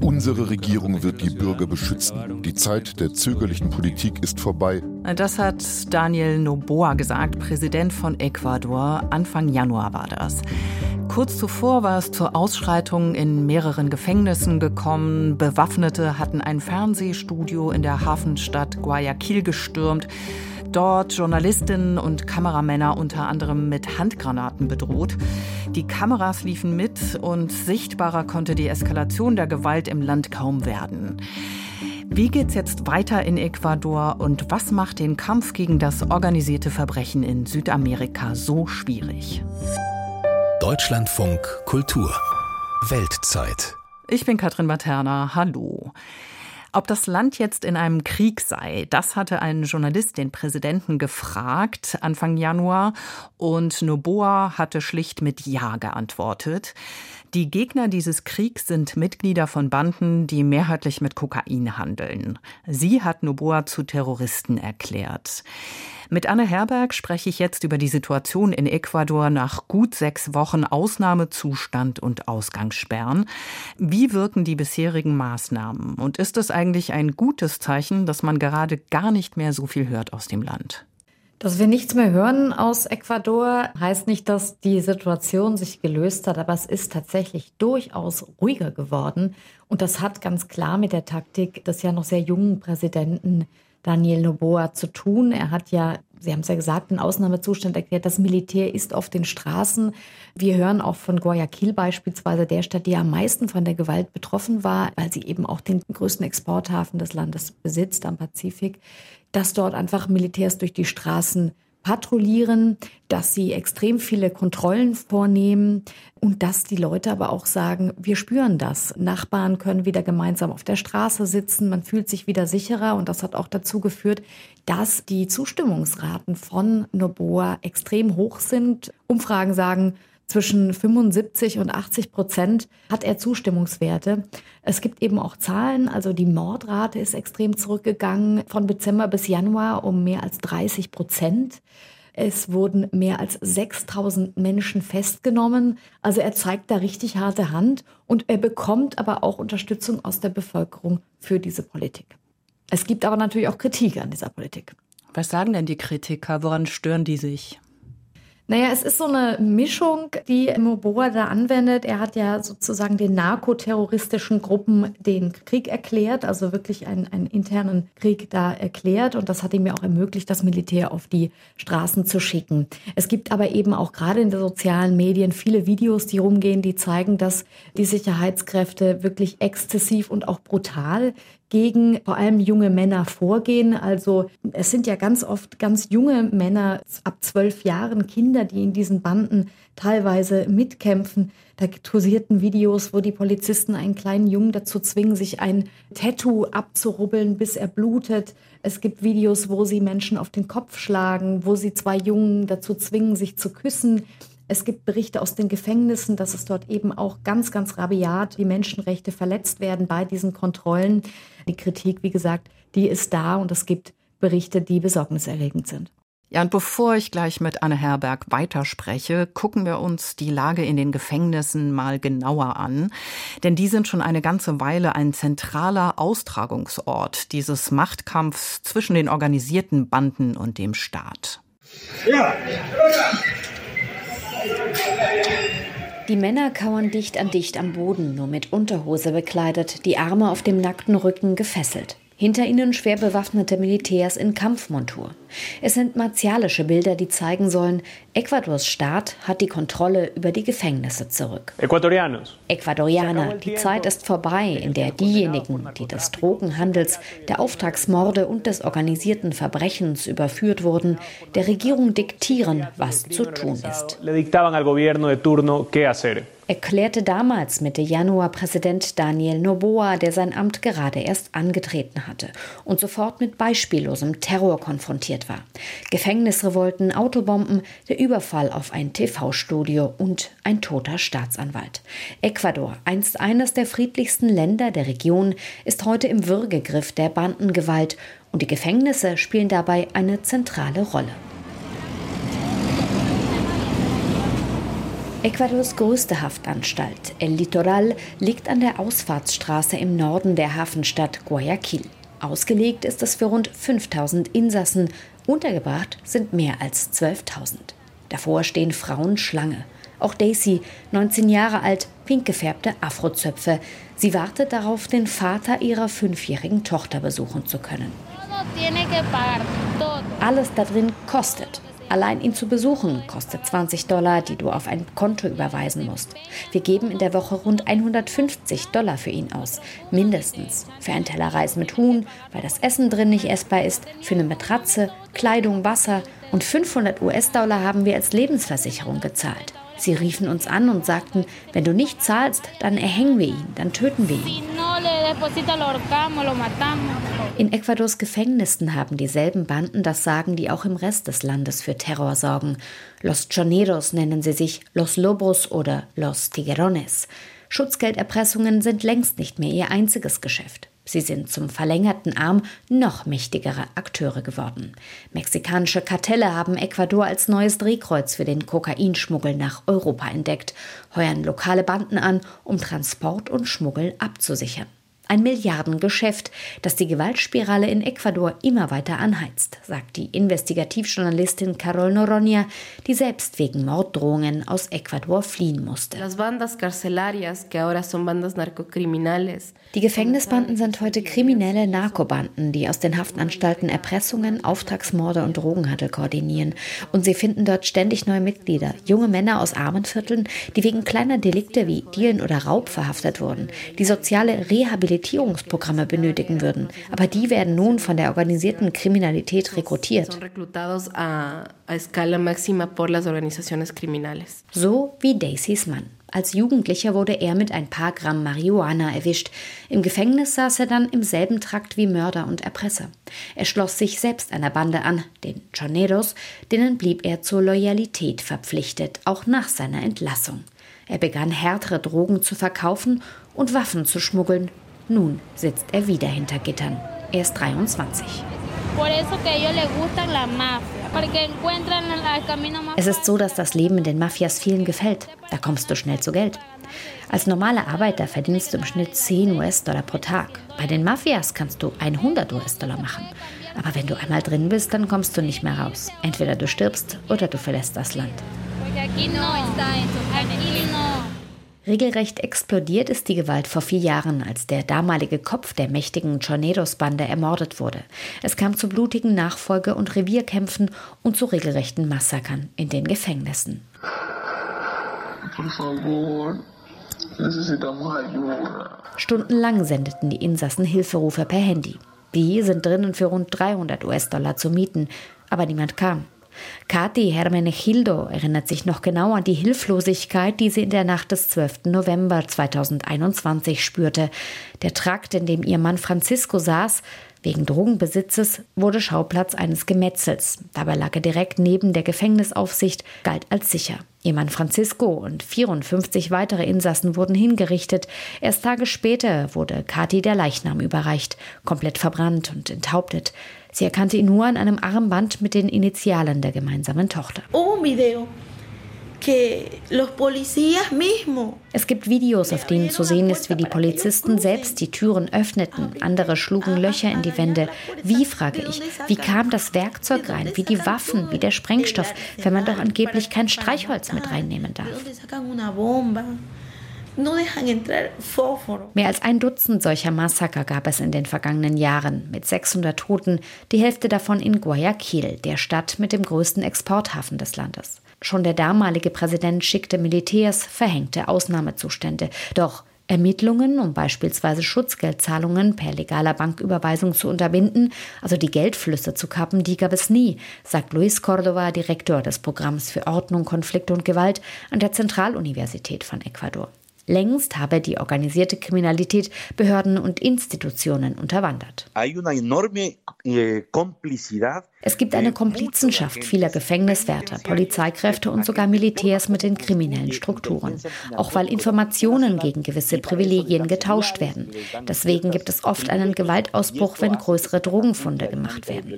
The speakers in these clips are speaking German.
Unsere Regierung wird die Bürger beschützen. Die Zeit der zögerlichen Politik ist vorbei. Das hat Daniel Noboa gesagt, Präsident von Ecuador. Anfang Januar war das. Kurz zuvor war es zur Ausschreitung in mehreren Gefängnissen gekommen. Bewaffnete hatten ein Fernsehstudio in der Hafenstadt Guayaquil gestürmt. Dort Journalistinnen und Kameramänner unter anderem mit Handgranaten bedroht. Die Kameras liefen mit und sichtbarer konnte die Eskalation der Gewalt im Land kaum werden. Wie geht's jetzt weiter in Ecuador und was macht den Kampf gegen das organisierte Verbrechen in Südamerika so schwierig? Deutschlandfunk Kultur Weltzeit. Ich bin Katrin Materna. Hallo. Ob das Land jetzt in einem Krieg sei, das hatte ein Journalist den Präsidenten gefragt Anfang Januar und Noboa hatte schlicht mit Ja geantwortet. Die Gegner dieses Kriegs sind Mitglieder von Banden, die mehrheitlich mit Kokain handeln. Sie hat Noboa zu Terroristen erklärt. Mit Anne Herberg spreche ich jetzt über die Situation in Ecuador nach gut sechs Wochen Ausnahmezustand und Ausgangssperren. Wie wirken die bisherigen Maßnahmen? Und ist es eigentlich ein gutes Zeichen, dass man gerade gar nicht mehr so viel hört aus dem Land? Dass wir nichts mehr hören aus Ecuador, heißt nicht, dass die Situation sich gelöst hat, aber es ist tatsächlich durchaus ruhiger geworden. Und das hat ganz klar mit der Taktik des ja noch sehr jungen Präsidenten Daniel Noboa zu tun. Er hat ja, Sie haben es ja gesagt, einen Ausnahmezustand erklärt. Das Militär ist auf den Straßen. Wir hören auch von Guayaquil beispielsweise, der Stadt, die am meisten von der Gewalt betroffen war, weil sie eben auch den größten Exporthafen des Landes besitzt am Pazifik, dass dort einfach Militärs durch die Straßen patrouillieren, dass sie extrem viele Kontrollen vornehmen und dass die Leute aber auch sagen, wir spüren das. Nachbarn können wieder gemeinsam auf der Straße sitzen, man fühlt sich wieder sicherer und das hat auch dazu geführt, dass die Zustimmungsraten von Noboa extrem hoch sind. Umfragen sagen, zwischen 75 und 80 Prozent hat er Zustimmungswerte. Es gibt eben auch Zahlen, also die Mordrate ist extrem zurückgegangen von Dezember bis Januar um mehr als 30 Prozent. Es wurden mehr als 6000 Menschen festgenommen. Also er zeigt da richtig harte Hand und er bekommt aber auch Unterstützung aus der Bevölkerung für diese Politik. Es gibt aber natürlich auch Kritik an dieser Politik. Was sagen denn die Kritiker? Woran stören die sich? Naja, es ist so eine Mischung, die Moboa da anwendet. Er hat ja sozusagen den narkoterroristischen Gruppen den Krieg erklärt, also wirklich einen, einen internen Krieg da erklärt. Und das hat ihm ja auch ermöglicht, das Militär auf die Straßen zu schicken. Es gibt aber eben auch gerade in den sozialen Medien viele Videos, die rumgehen, die zeigen, dass die Sicherheitskräfte wirklich exzessiv und auch brutal gegen vor allem junge Männer vorgehen. Also es sind ja ganz oft ganz junge Männer ab zwölf Jahren, Kinder, die in diesen Banden teilweise mitkämpfen. Da kursierten Videos, wo die Polizisten einen kleinen Jungen dazu zwingen, sich ein Tattoo abzurubbeln, bis er blutet. Es gibt Videos, wo sie Menschen auf den Kopf schlagen, wo sie zwei Jungen dazu zwingen, sich zu küssen. Es gibt Berichte aus den Gefängnissen, dass es dort eben auch ganz, ganz rabiat die Menschenrechte verletzt werden bei diesen Kontrollen. Die Kritik, wie gesagt, die ist da und es gibt Berichte, die besorgniserregend sind. Ja, und bevor ich gleich mit Anne Herberg weiterspreche, gucken wir uns die Lage in den Gefängnissen mal genauer an. Denn die sind schon eine ganze Weile ein zentraler Austragungsort dieses Machtkampfs zwischen den organisierten Banden und dem Staat. Ja. Die Männer kauern dicht an dicht am Boden, nur mit Unterhose bekleidet, die Arme auf dem nackten Rücken gefesselt. Hinter ihnen schwer bewaffnete Militärs in Kampfmontur. Es sind martialische Bilder, die zeigen sollen, Ecuadors Staat hat die Kontrolle über die Gefängnisse zurück. Ecuadorianer, die Zeit ist vorbei, in der diejenigen, die des Drogenhandels, der Auftragsmorde und des organisierten Verbrechens überführt wurden, der Regierung diktieren, was zu tun ist. Erklärte damals Mitte Januar Präsident Daniel Noboa, der sein Amt gerade erst angetreten hatte und sofort mit beispiellosem Terror konfrontiert war. Gefängnisrevolten, Autobomben, der Überfall auf ein TV-Studio und ein toter Staatsanwalt. Ecuador, einst eines der friedlichsten Länder der Region, ist heute im Würgegriff der Bandengewalt und die Gefängnisse spielen dabei eine zentrale Rolle. Ecuadors größte Haftanstalt, El Litoral, liegt an der Ausfahrtsstraße im Norden der Hafenstadt Guayaquil. Ausgelegt ist es für rund 5000 Insassen, untergebracht sind mehr als 12.000. Davor stehen Frauen Schlange. Auch Daisy, 19 Jahre alt, pink gefärbte Afrozöpfe. Sie wartet darauf, den Vater ihrer fünfjährigen Tochter besuchen zu können. Alles da drin kostet. Allein ihn zu besuchen kostet 20 Dollar, die du auf ein Konto überweisen musst. Wir geben in der Woche rund 150 Dollar für ihn aus. Mindestens. Für einen Teller Reis mit Huhn, weil das Essen drin nicht essbar ist, für eine Matratze, Kleidung, Wasser und 500 US-Dollar haben wir als Lebensversicherung gezahlt. Sie riefen uns an und sagten, wenn du nicht zahlst, dann erhängen wir ihn, dann töten wir ihn. In Ecuadors Gefängnissen haben dieselben Banden das Sagen, die auch im Rest des Landes für Terror sorgen. Los Choneros nennen sie sich Los Lobos oder Los Tiguerones. Schutzgelderpressungen sind längst nicht mehr ihr einziges Geschäft. Sie sind zum verlängerten Arm noch mächtigere Akteure geworden. Mexikanische Kartelle haben Ecuador als neues Drehkreuz für den Kokainschmuggel nach Europa entdeckt, heuern lokale Banden an, um Transport und Schmuggel abzusichern. Ein Milliardengeschäft, das die Gewaltspirale in Ecuador immer weiter anheizt, sagt die Investigativjournalistin Carol Noronha, die selbst wegen Morddrohungen aus Ecuador fliehen musste. Die Gefängnisbanden sind heute kriminelle Narkobanden, die aus den Haftanstalten Erpressungen, Auftragsmorde und Drogenhandel koordinieren. Und sie finden dort ständig neue Mitglieder, junge Männer aus armen Vierteln, die wegen kleiner Delikte wie Dielen oder Raub verhaftet wurden, die soziale Rehabilitation Rehabilitierungsprogramme benötigen würden. Aber die werden nun von der organisierten Kriminalität rekrutiert. So wie Daisys Mann. Als Jugendlicher wurde er mit ein paar Gramm Marihuana erwischt. Im Gefängnis saß er dann im selben Trakt wie Mörder und Erpresser. Er schloss sich selbst einer Bande an, den Choneros, denen blieb er zur Loyalität verpflichtet, auch nach seiner Entlassung. Er begann härtere Drogen zu verkaufen und Waffen zu schmuggeln nun sitzt er wieder hinter Gittern. Er ist 23. Es ist so, dass das Leben in den Mafias vielen gefällt. Da kommst du schnell zu Geld. Als normaler Arbeiter verdienst du im Schnitt 10 US-Dollar pro Tag. Bei den Mafias kannst du 100 US-Dollar machen. Aber wenn du einmal drin bist, dann kommst du nicht mehr raus. Entweder du stirbst oder du verlässt das Land. Regelrecht explodiert ist die Gewalt vor vier Jahren, als der damalige Kopf der mächtigen Tornados-Bande ermordet wurde. Es kam zu blutigen Nachfolge- und Revierkämpfen und zu regelrechten Massakern in den Gefängnissen. Stundenlang sendeten die Insassen Hilferufe per Handy. Die sind drinnen für rund 300 US-Dollar zu mieten, aber niemand kam. Kathi Hermenegildo erinnert sich noch genau an die Hilflosigkeit, die sie in der Nacht des 12. November 2021 spürte. Der Trakt, in dem ihr Mann Francisco saß, wegen Drogenbesitzes wurde Schauplatz eines Gemetzels. Dabei lag er direkt neben der Gefängnisaufsicht, galt als sicher. Ihr Mann Francisco und 54 weitere Insassen wurden hingerichtet. Erst Tage später wurde Kathi der Leichnam überreicht, komplett verbrannt und enthauptet. Sie erkannte ihn nur an einem Armband mit den Initialen der gemeinsamen Tochter. Es gibt Videos, auf denen zu sehen ist, wie die Polizisten selbst die Türen öffneten. Andere schlugen Löcher in die Wände. Wie, frage ich, wie kam das Werkzeug rein, wie die Waffen, wie der Sprengstoff, wenn man doch angeblich kein Streichholz mit reinnehmen darf? Mehr als ein Dutzend solcher Massaker gab es in den vergangenen Jahren, mit 600 Toten, die Hälfte davon in Guayaquil, der Stadt mit dem größten Exporthafen des Landes. Schon der damalige Präsident schickte Militärs, verhängte Ausnahmezustände. Doch Ermittlungen, um beispielsweise Schutzgeldzahlungen per legaler Banküberweisung zu unterbinden, also die Geldflüsse zu kappen, die gab es nie, sagt Luis Cordova, Direktor des Programms für Ordnung, Konflikt und Gewalt an der Zentraluniversität von Ecuador. Längst habe die organisierte Kriminalität Behörden und Institutionen unterwandert. Eh, es gibt eine Komplizenschaft vieler Gefängniswärter, Polizeikräfte und sogar Militärs mit den kriminellen Strukturen, auch weil Informationen gegen gewisse Privilegien getauscht werden. Deswegen gibt es oft einen Gewaltausbruch, wenn größere Drogenfunde gemacht werden.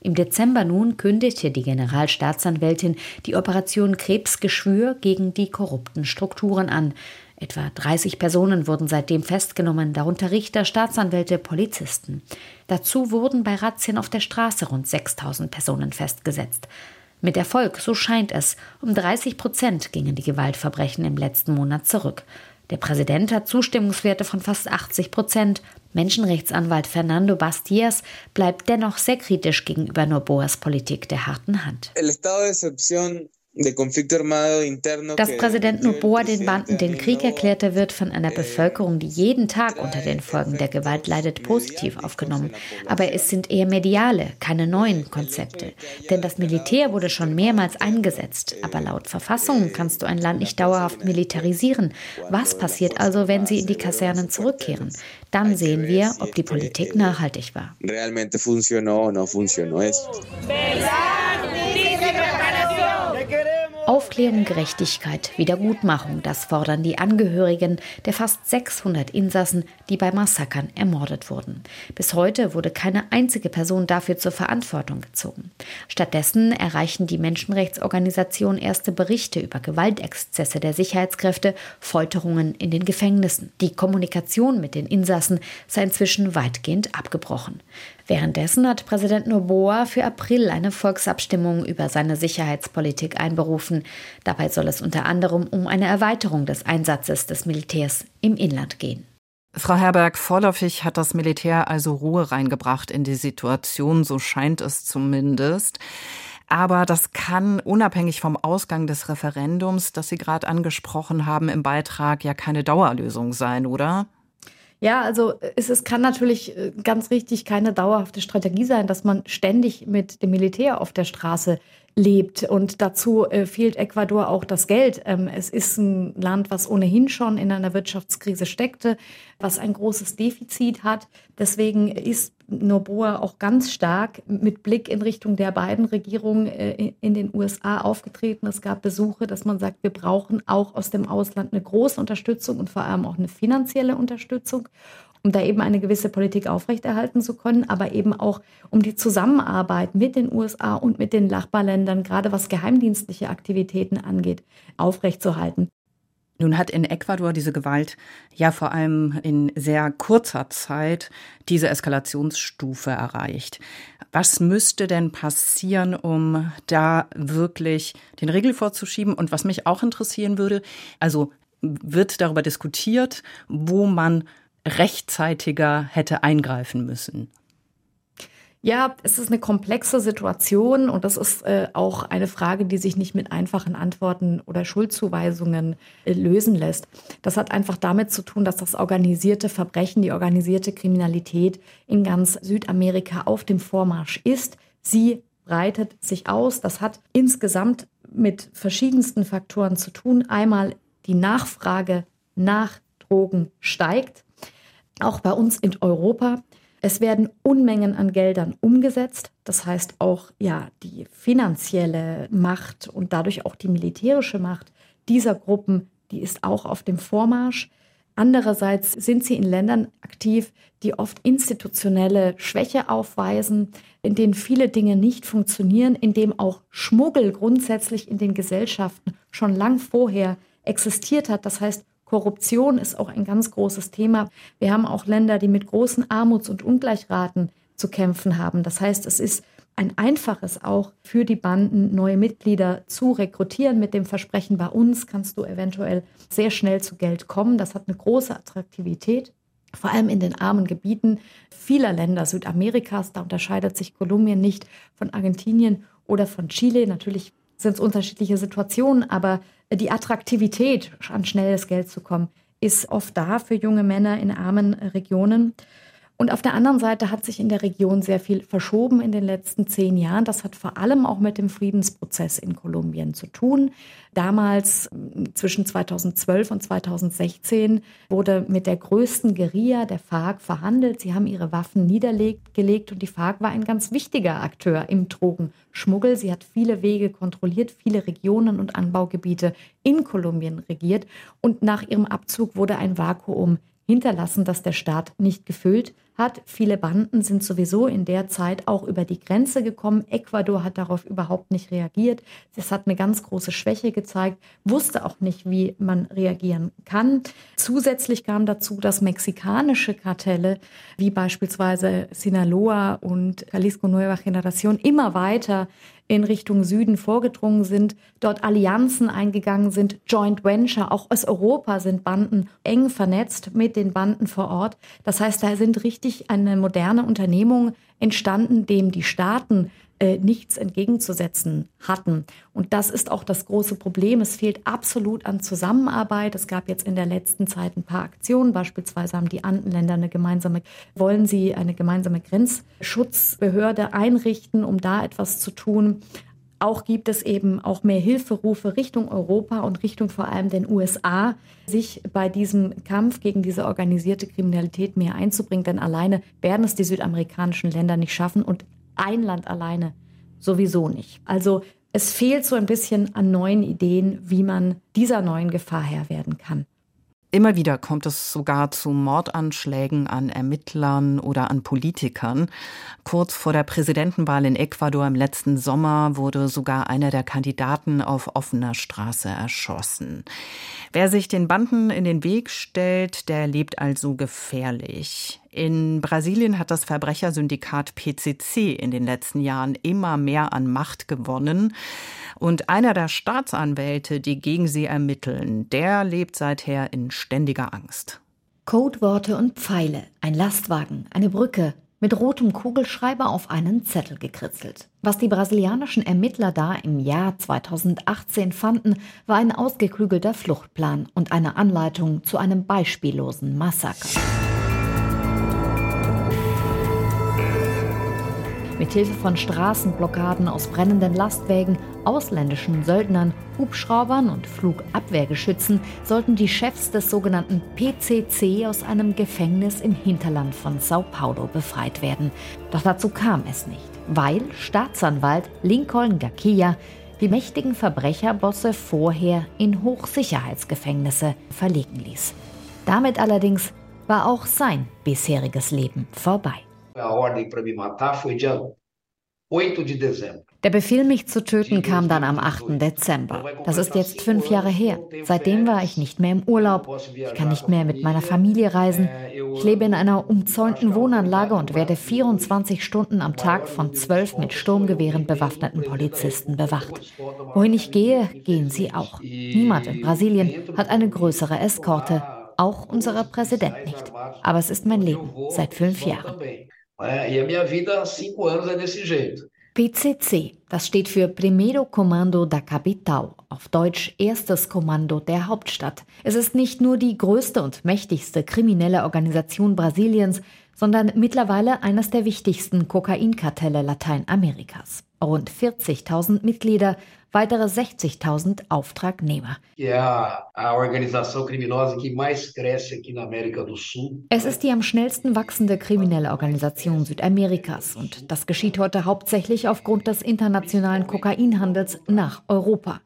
Im Dezember nun kündigte die Generalstaatsanwältin die Operation Krebsgeschwür gegen die korrupten Strukturen an. Etwa 30 Personen wurden seitdem festgenommen, darunter Richter, Staatsanwälte, Polizisten. Dazu wurden bei Razzien auf der Straße rund 6000 Personen festgesetzt. Mit Erfolg, so scheint es. Um 30 Prozent gingen die Gewaltverbrechen im letzten Monat zurück. Der Präsident hat Zustimmungswerte von fast 80 Prozent. Menschenrechtsanwalt Fernando Bastiers bleibt dennoch sehr kritisch gegenüber Noboas Politik der harten Hand. Dass Präsident Noboa den Banden den Krieg erklärte, wird von einer Bevölkerung, die jeden Tag unter den Folgen der Gewalt leidet, positiv aufgenommen. Aber es sind eher mediale, keine neuen Konzepte. Denn das Militär wurde schon mehrmals eingesetzt. Aber laut Verfassung kannst du ein Land nicht dauerhaft militarisieren. Was passiert also, wenn sie in die Kasernen zurückkehren? Dann sehen wir, ob die Politik nachhaltig war. Realmente funcionó o no funcionó eso. Aufklärung, Gerechtigkeit, Wiedergutmachung, das fordern die Angehörigen der fast 600 Insassen, die bei Massakern ermordet wurden. Bis heute wurde keine einzige Person dafür zur Verantwortung gezogen. Stattdessen erreichen die Menschenrechtsorganisationen erste Berichte über Gewaltexzesse der Sicherheitskräfte, Folterungen in den Gefängnissen. Die Kommunikation mit den Insassen sei inzwischen weitgehend abgebrochen. Währenddessen hat Präsident Noboa für April eine Volksabstimmung über seine Sicherheitspolitik einberufen. Dabei soll es unter anderem um eine Erweiterung des Einsatzes des Militärs im Inland gehen. Frau Herberg, vorläufig hat das Militär also Ruhe reingebracht in die Situation, so scheint es zumindest. Aber das kann unabhängig vom Ausgang des Referendums, das Sie gerade angesprochen haben im Beitrag, ja keine Dauerlösung sein, oder? Ja, also es, es kann natürlich äh, ganz richtig keine dauerhafte Strategie sein, dass man ständig mit dem Militär auf der Straße lebt. Und dazu äh, fehlt Ecuador auch das Geld. Ähm, es ist ein Land, was ohnehin schon in einer Wirtschaftskrise steckte, was ein großes Defizit hat. Deswegen ist Noboa auch ganz stark mit Blick in Richtung der beiden Regierungen äh, in den USA aufgetreten. Es gab Besuche, dass man sagt, wir brauchen auch aus dem Ausland eine große Unterstützung und vor allem auch eine finanzielle Unterstützung um da eben eine gewisse Politik aufrechterhalten zu können, aber eben auch um die Zusammenarbeit mit den USA und mit den Nachbarländern, gerade was geheimdienstliche Aktivitäten angeht, aufrechtzuerhalten. Nun hat in Ecuador diese Gewalt ja vor allem in sehr kurzer Zeit diese Eskalationsstufe erreicht. Was müsste denn passieren, um da wirklich den Riegel vorzuschieben? Und was mich auch interessieren würde, also wird darüber diskutiert, wo man rechtzeitiger hätte eingreifen müssen? Ja, es ist eine komplexe Situation und das ist äh, auch eine Frage, die sich nicht mit einfachen Antworten oder Schuldzuweisungen äh, lösen lässt. Das hat einfach damit zu tun, dass das organisierte Verbrechen, die organisierte Kriminalität in ganz Südamerika auf dem Vormarsch ist. Sie breitet sich aus. Das hat insgesamt mit verschiedensten Faktoren zu tun. Einmal die Nachfrage nach Drogen steigt auch bei uns in Europa. Es werden Unmengen an Geldern umgesetzt. Das heißt auch ja die finanzielle Macht und dadurch auch die militärische Macht dieser Gruppen, die ist auch auf dem Vormarsch. Andererseits sind sie in Ländern aktiv, die oft institutionelle Schwäche aufweisen, in denen viele Dinge nicht funktionieren, in dem auch Schmuggel grundsätzlich in den Gesellschaften schon lang vorher existiert hat. Das heißt, Korruption ist auch ein ganz großes Thema. Wir haben auch Länder, die mit großen Armuts- und Ungleichraten zu kämpfen haben. Das heißt, es ist ein einfaches auch für die Banden, neue Mitglieder zu rekrutieren mit dem Versprechen, bei uns kannst du eventuell sehr schnell zu Geld kommen. Das hat eine große Attraktivität, vor allem in den armen Gebieten vieler Länder Südamerikas. Da unterscheidet sich Kolumbien nicht von Argentinien oder von Chile. Natürlich sind es unterschiedliche Situationen, aber die Attraktivität, an schnelles Geld zu kommen, ist oft da für junge Männer in armen Regionen. Und auf der anderen Seite hat sich in der Region sehr viel verschoben in den letzten zehn Jahren. Das hat vor allem auch mit dem Friedensprozess in Kolumbien zu tun. Damals, zwischen 2012 und 2016, wurde mit der größten Guerilla der FARC verhandelt. Sie haben ihre Waffen niedergelegt und die FARC war ein ganz wichtiger Akteur im Drogenschmuggel. Sie hat viele Wege kontrolliert, viele Regionen und Anbaugebiete in Kolumbien regiert. Und nach ihrem Abzug wurde ein Vakuum hinterlassen, das der Staat nicht gefüllt hat. Viele Banden sind sowieso in der Zeit auch über die Grenze gekommen. Ecuador hat darauf überhaupt nicht reagiert. Es hat eine ganz große Schwäche gezeigt, wusste auch nicht, wie man reagieren kann. Zusätzlich kam dazu, dass mexikanische Kartelle wie beispielsweise Sinaloa und Jalisco Nueva Generación immer weiter in Richtung Süden vorgedrungen sind, dort Allianzen eingegangen sind, Joint Venture, auch aus Europa sind Banden eng vernetzt mit den Banden vor Ort. Das heißt, da sind richtig eine moderne Unternehmung entstanden, dem die Staaten äh, nichts entgegenzusetzen hatten. Und das ist auch das große Problem. Es fehlt absolut an Zusammenarbeit. Es gab jetzt in der letzten Zeit ein paar Aktionen. Beispielsweise haben die Andenländer eine gemeinsame, wollen sie eine gemeinsame Grenzschutzbehörde einrichten, um da etwas zu tun. Auch gibt es eben auch mehr Hilferufe Richtung Europa und Richtung vor allem den USA, sich bei diesem Kampf gegen diese organisierte Kriminalität mehr einzubringen. Denn alleine werden es die südamerikanischen Länder nicht schaffen. Und ein Land alleine sowieso nicht. Also es fehlt so ein bisschen an neuen Ideen, wie man dieser neuen Gefahr Herr werden kann. Immer wieder kommt es sogar zu Mordanschlägen an Ermittlern oder an Politikern. Kurz vor der Präsidentenwahl in Ecuador im letzten Sommer wurde sogar einer der Kandidaten auf offener Straße erschossen. Wer sich den Banden in den Weg stellt, der lebt also gefährlich. In Brasilien hat das Verbrechersyndikat PCC in den letzten Jahren immer mehr an Macht gewonnen. Und einer der Staatsanwälte, die gegen sie ermitteln, der lebt seither in ständiger Angst. Codeworte und Pfeile, ein Lastwagen, eine Brücke, mit rotem Kugelschreiber auf einen Zettel gekritzelt. Was die brasilianischen Ermittler da im Jahr 2018 fanden, war ein ausgeklügelter Fluchtplan und eine Anleitung zu einem beispiellosen Massaker. Mithilfe von Straßenblockaden aus brennenden Lastwägen, ausländischen Söldnern, Hubschraubern und Flugabwehrgeschützen sollten die Chefs des sogenannten PCC aus einem Gefängnis im Hinterland von Sao Paulo befreit werden. Doch dazu kam es nicht, weil Staatsanwalt Lincoln Gakia die mächtigen Verbrecherbosse vorher in Hochsicherheitsgefängnisse verlegen ließ. Damit allerdings war auch sein bisheriges Leben vorbei. A ordem para me matar foi dia 8 de dezembro. Der Befehl, mich zu töten, kam dann am 8. Dezember. Das ist jetzt fünf Jahre her. Seitdem war ich nicht mehr im Urlaub. Ich kann nicht mehr mit meiner Familie reisen. Ich lebe in einer umzäunten Wohnanlage und werde 24 Stunden am Tag von zwölf mit Sturmgewehren bewaffneten Polizisten bewacht. Wohin ich gehe, gehen sie auch. Niemand in Brasilien hat eine größere Eskorte. Auch unser Präsident nicht. Aber es ist mein Leben seit fünf Jahren. E a minha vida há cinco anos é desse jeito. PCC, das steht für Primeiro Comando da Capital, auf Deutsch erstes Kommando der Hauptstadt. Es ist nicht nur die größte und mächtigste kriminelle Organisation Brasiliens, sondern mittlerweile eines der wichtigsten Kokainkartelle Lateinamerikas. Rund 40.000 Mitglieder, weitere 60.000 Auftragnehmer. Es ist die am schnellsten wachsende kriminelle Organisation Südamerikas und das geschieht heute hauptsächlich aufgrund des internationalen Kokainhandels nach Europa.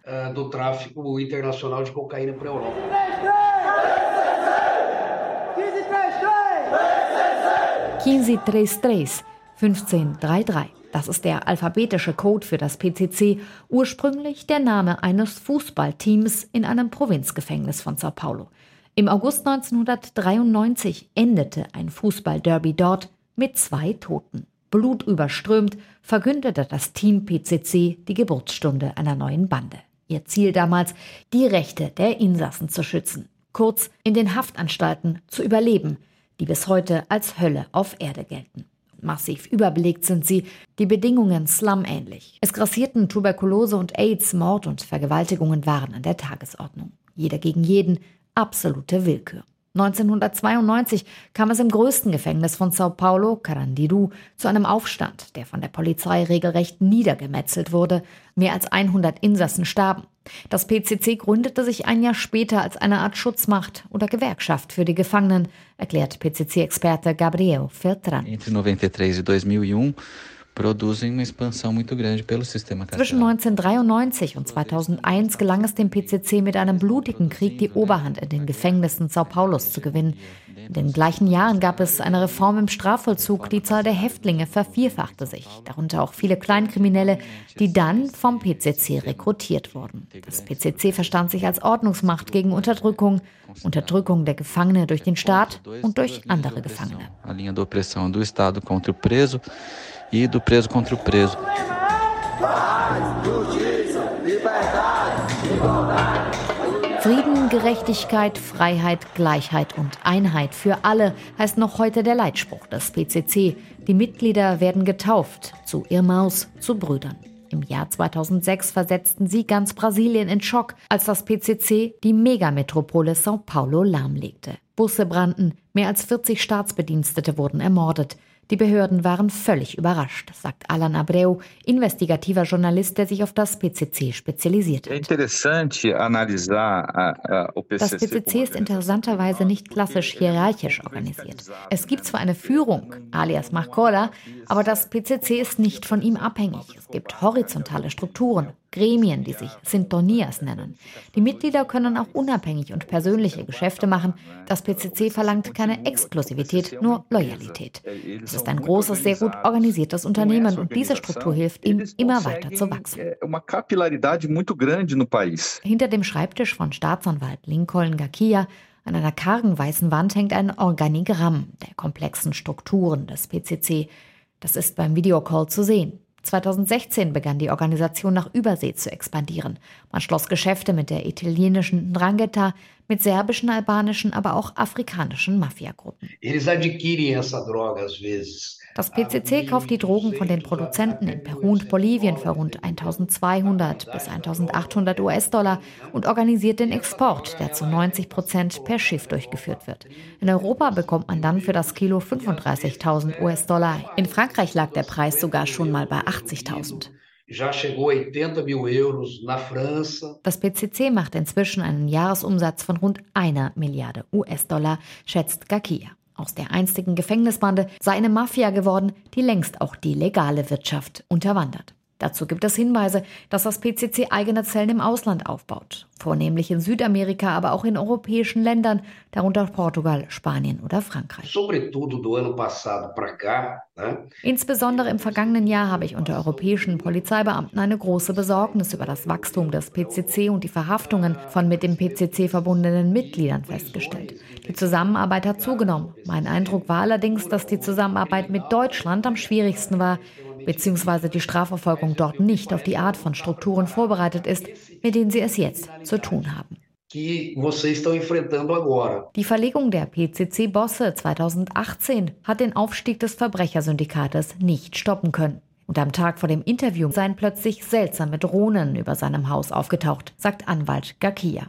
1533, 1533. Das ist der alphabetische Code für das PCC, ursprünglich der Name eines Fußballteams in einem Provinzgefängnis von Sao Paulo. Im August 1993 endete ein Fußballderby dort mit zwei Toten. Blutüberströmt verkündete das Team PCC die Geburtsstunde einer neuen Bande. Ihr Ziel damals, die Rechte der Insassen zu schützen, kurz in den Haftanstalten zu überleben, die bis heute als Hölle auf Erde gelten. Massiv überbelegt sind sie, die Bedingungen slumähnlich. Es grassierten Tuberkulose und AIDS, Mord und Vergewaltigungen waren an der Tagesordnung. Jeder gegen jeden, absolute Willkür. 1992 kam es im größten Gefängnis von Sao Paulo, Carandiru, zu einem Aufstand, der von der Polizei regelrecht niedergemetzelt wurde. Mehr als 100 Insassen starben. Das PCC gründete sich ein Jahr später als eine Art Schutzmacht oder Gewerkschaft für die Gefangenen, erklärt PCC-Experte Gabriel. Entre 93 e 2001 produzem uma expansão muito grande pelo sistema Zwischen 1993 und 2001 gelang es dem PCC mit einem blutigen Krieg die Oberhand in den Gefängnissen Sao Paulos zu gewinnen. In den gleichen Jahren gab es eine Reform im Strafvollzug. Die Zahl der Häftlinge vervierfachte sich, darunter auch viele Kleinkriminelle, die dann vom PCC rekrutiert wurden. Das PCC verstand sich als Ordnungsmacht gegen Unterdrückung, Unterdrückung der Gefangene durch den Staat und durch andere Gefangene. A linha da opressão do Estado contra o preso e do preso contra o preso. Frieden, Gerechtigkeit, Freiheit, Gleichheit und Einheit für alle heißt noch heute der Leitspruch des PCC. Die Mitglieder werden getauft zu Irmaus, zu Brüdern. Im Jahr 2006 versetzten sie ganz Brasilien in Schock, als das PCC die Megametropole São Paulo lahmlegte. Busse brannten, mehr als 40 Staatsbedienstete wurden ermordet. Die Behörden waren völlig überrascht, sagt Alan Abreu, investigativer Journalist, der sich auf das PCC spezialisiert hat. Das PCC ist interessanterweise nicht klassisch hierarchisch organisiert. Es gibt zwar eine Führung, alias Marcola, aber das PCC ist nicht von ihm abhängig. Es gibt horizontale Strukturen, Gremien, die sich Sintonias nennen. Die Mitglieder können auch unabhängig und persönliche Geschäfte machen. Das PCC verlangt keine Exklusivität, nur Loyalität. Es ist ein großes, sehr gut organisiertes Unternehmen und diese Struktur hilft ihm, immer weiter zu wachsen. Hinter dem Schreibtisch von Staatsanwalt Lincoln Gakia an einer kargen weißen Wand hängt ein Organigramm der komplexen Strukturen des PCC. Das ist beim Videocall zu sehen. 2016 begann die Organisation nach Übersee zu expandieren. Man schloss Geschäfte mit der italienischen Ndrangheta, mit serbischen, albanischen, aber auch afrikanischen Mafiagruppen. Das PCC kauft die Drogen von den Produzenten in Peru und Bolivien für rund 1200 bis 1800 US-Dollar und organisiert den Export, der zu 90 Prozent per Schiff durchgeführt wird. In Europa bekommt man dann für das Kilo 35.000 US-Dollar. In Frankreich lag der Preis sogar schon mal bei 80.000. Das PCC macht inzwischen einen Jahresumsatz von rund einer Milliarde US-Dollar, schätzt Gakia. Aus der einstigen Gefängnisbande sei eine Mafia geworden, die längst auch die legale Wirtschaft unterwandert. Dazu gibt es Hinweise, dass das PCC eigene Zellen im Ausland aufbaut, vornehmlich in Südamerika, aber auch in europäischen Ländern, darunter Portugal, Spanien oder Frankreich. Insbesondere im vergangenen Jahr habe ich unter europäischen Polizeibeamten eine große Besorgnis über das Wachstum des PCC und die Verhaftungen von mit dem PCC verbundenen Mitgliedern festgestellt. Die Zusammenarbeit hat zugenommen. Mein Eindruck war allerdings, dass die Zusammenarbeit mit Deutschland am schwierigsten war, beziehungsweise die Strafverfolgung dort nicht auf die Art von Strukturen vorbereitet ist, mit denen sie es jetzt zu tun haben. Die Verlegung der PCC-Bosse 2018 hat den Aufstieg des Verbrechersyndikates nicht stoppen können. Und am Tag vor dem Interview seien plötzlich seltsame Drohnen über seinem Haus aufgetaucht, sagt Anwalt Gakia.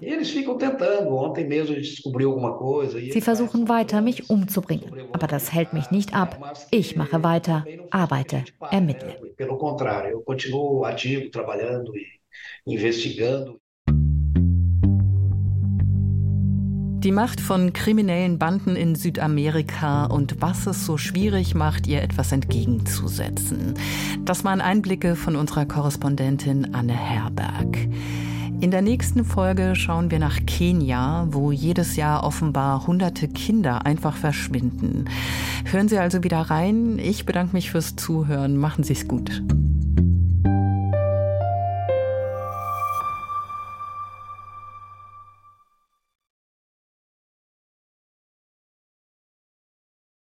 Sie versuchen weiter, mich umzubringen. Aber das hält mich nicht ab. Ich mache weiter, arbeite, ermittle. Die Macht von kriminellen Banden in Südamerika und was es so schwierig macht, ihr etwas entgegenzusetzen. Das waren Einblicke von unserer Korrespondentin Anne Herberg. In der nächsten Folge schauen wir nach Kenia, wo jedes Jahr offenbar hunderte Kinder einfach verschwinden. Hören Sie also wieder rein. Ich bedanke mich fürs Zuhören. Machen Sie es gut.